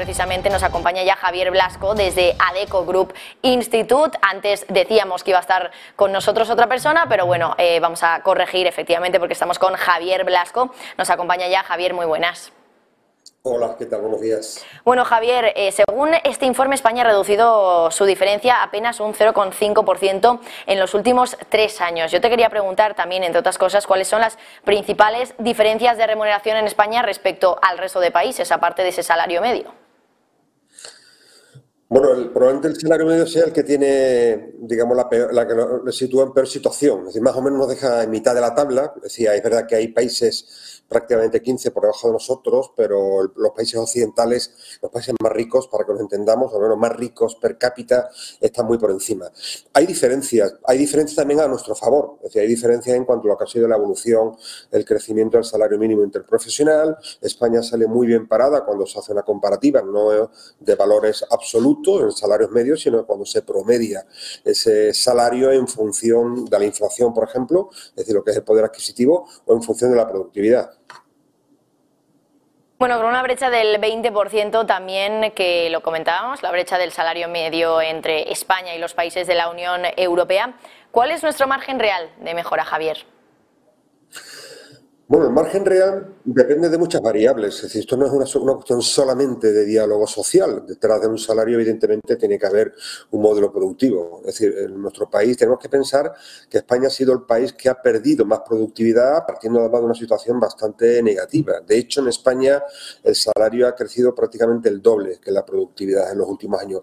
Precisamente nos acompaña ya Javier Blasco desde Adeco Group Institute. Antes decíamos que iba a estar con nosotros otra persona, pero bueno, eh, vamos a corregir efectivamente porque estamos con Javier Blasco. Nos acompaña ya Javier, muy buenas. Hola, ¿qué tal? Buenos días. Bueno, Javier, eh, según este informe, España ha reducido su diferencia apenas un 0,5% en los últimos tres años. Yo te quería preguntar también, entre otras cosas, cuáles son las principales diferencias de remuneración en España respecto al resto de países, aparte de ese salario medio. Bueno, el, probablemente el salario medio sea el que tiene, digamos, la, la que lo, sitúa en peor situación. Es decir, más o menos nos deja en mitad de la tabla. Es decir, es verdad que hay países prácticamente 15 por debajo de nosotros, pero los países occidentales, los países más ricos, para que nos entendamos, o menos más ricos per cápita, están muy por encima. Hay diferencias, hay diferencias también a nuestro favor, es decir, hay diferencias en cuanto a lo que ha sido la evolución, el crecimiento del salario mínimo interprofesional. España sale muy bien parada cuando se hace una comparativa, no de valores absolutos en salarios medios, sino cuando se promedia ese salario en función de la inflación, por ejemplo, es decir, lo que es el poder adquisitivo, o en función de la productividad. Bueno, con una brecha del 20% también que lo comentábamos, la brecha del salario medio entre España y los países de la Unión Europea. ¿Cuál es nuestro margen real de mejora, Javier? Bueno, el margen real depende de muchas variables. Es decir, esto no es una, cuestión solamente de diálogo social. Detrás de un salario, evidentemente, tiene que haber un modelo productivo. Es decir, en nuestro país tenemos que pensar que España ha sido el país que ha perdido más productividad partiendo de una situación bastante negativa. De hecho, en España el salario ha crecido prácticamente el doble que la productividad en los últimos años.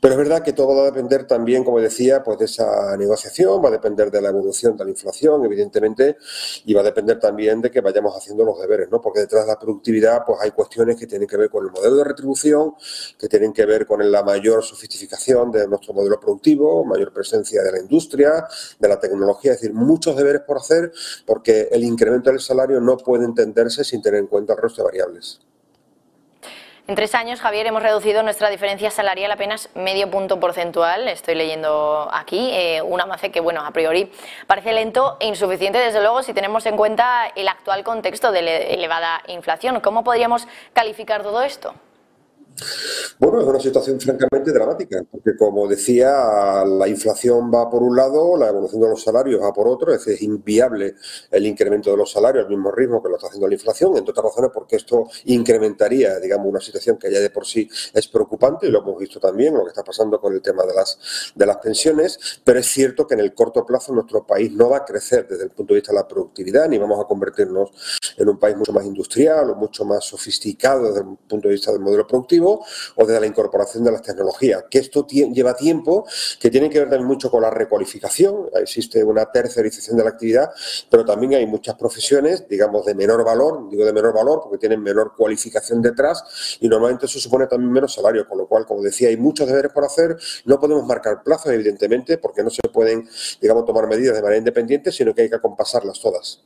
Pero es verdad que todo va a depender también, como decía, pues de esa negociación, va a depender de la evolución de la inflación, evidentemente, y va a depender también de que vayamos haciendo los deberes, ¿no? Porque detrás de la productividad pues hay cuestiones que tienen que ver con el modelo de retribución, que tienen que ver con la mayor sofisticación de nuestro modelo productivo, mayor presencia de la industria, de la tecnología, es decir, muchos deberes por hacer porque el incremento del salario no puede entenderse sin tener en cuenta el resto de variables. En tres años, Javier, hemos reducido nuestra diferencia salarial apenas medio punto porcentual. Estoy leyendo aquí eh, un avance que, bueno, a priori parece lento e insuficiente, desde luego, si tenemos en cuenta el actual contexto de elevada inflación. ¿Cómo podríamos calificar todo esto? Bueno, es una situación francamente dramática, porque como decía, la inflación va por un lado, la evolución de los salarios va por otro, es decir, es inviable el incremento de los salarios al mismo ritmo que lo está haciendo la inflación, entre otras razones porque esto incrementaría, digamos, una situación que ya de por sí es preocupante, y lo hemos visto también, lo que está pasando con el tema de las, de las pensiones, pero es cierto que en el corto plazo nuestro país no va a crecer desde el punto de vista de la productividad, ni vamos a convertirnos en un país mucho más industrial o mucho más sofisticado desde el punto de vista del modelo productivo, o desde la incorporación de las tecnologías. Que esto lleva tiempo, que tiene que ver también mucho con la recualificación. Existe una tercerización de la actividad, pero también hay muchas profesiones, digamos, de menor valor, digo de menor valor porque tienen menor cualificación detrás y normalmente eso supone también menos salario, con lo cual, como decía, hay muchos deberes por hacer. No podemos marcar plazos, evidentemente, porque no se pueden, digamos, tomar medidas de manera independiente, sino que hay que acompasarlas todas.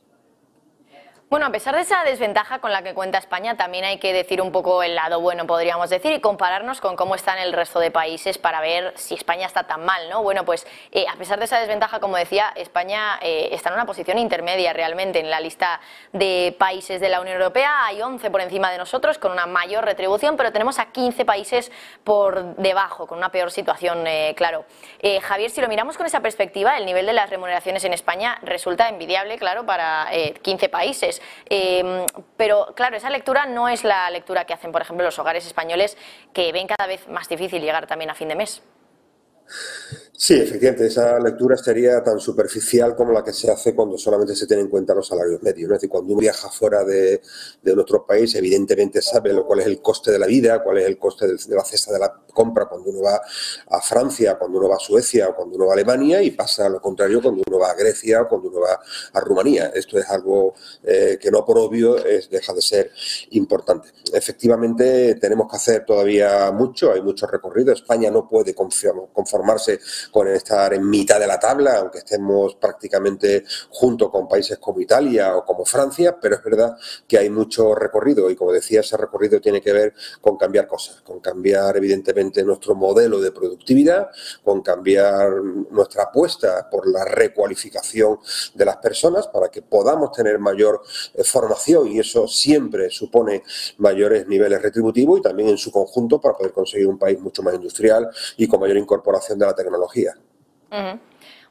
Bueno, a pesar de esa desventaja con la que cuenta España, también hay que decir un poco el lado bueno, podríamos decir, y compararnos con cómo están el resto de países para ver si España está tan mal, ¿no? Bueno, pues eh, a pesar de esa desventaja, como decía, España eh, está en una posición intermedia realmente en la lista de países de la Unión Europea. Hay 11 por encima de nosotros con una mayor retribución, pero tenemos a 15 países por debajo, con una peor situación, eh, claro. Javier, si lo miramos con esa perspectiva, el nivel de las remuneraciones en España resulta envidiable, claro, para 15 países. Em, pero claro, esa lectura no es la lectura que hacen, por ejemplo, los hogares españoles que ven cada vez más difícil llegar también a fin de mes. Sí, efectivamente, esa lectura sería tan superficial como la que se hace cuando solamente se tienen en cuenta los salarios medios. Es decir, cuando uno viaja fuera de, nuestro país, evidentemente sabe lo, cuál es el coste de la vida, cuál es el coste de, la cesta de la compra cuando uno va a Francia, cuando uno va a Suecia o cuando uno va a Alemania y pasa lo contrario cuando uno va a Grecia o cuando uno va a Rumanía. Esto es algo eh, que no por obvio es, deja de ser importante. Efectivamente, tenemos que hacer todavía mucho, hay mucho recorrido. España no puede conformarse con estar en mitad de la tabla, aunque estemos prácticamente junto con países como Italia o como Francia, pero es verdad que hay mucho recorrido y como decía, ese recorrido tiene que ver con cambiar cosas, con cambiar evidentemente nuestro modelo de productividad, con cambiar nuestra apuesta por la recualificación de las personas para que podamos tener mayor eh, formación y eso siempre supone mayores niveles retributivos y también en su conjunto para poder conseguir un país mucho más industrial y con mayor incorporación de la tecnología.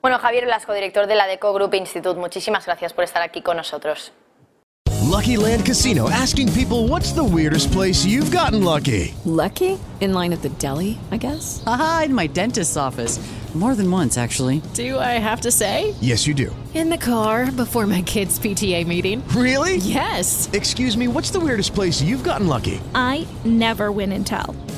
Bueno, Javier Blasco, director de la Deco Group Institute, muchísimas gracias por estar aquí con nosotros. Lucky Land Casino asking people what's the weirdest place you've gotten lucky? Lucky? In line at the deli, I guess. Aha, in my dentist's office. More than once, actually. Do I have to say? Yes, you do. In the car before my kids' PTA meeting. Really? Yes. Excuse me, what's the weirdest place you've gotten lucky? I never win and tell.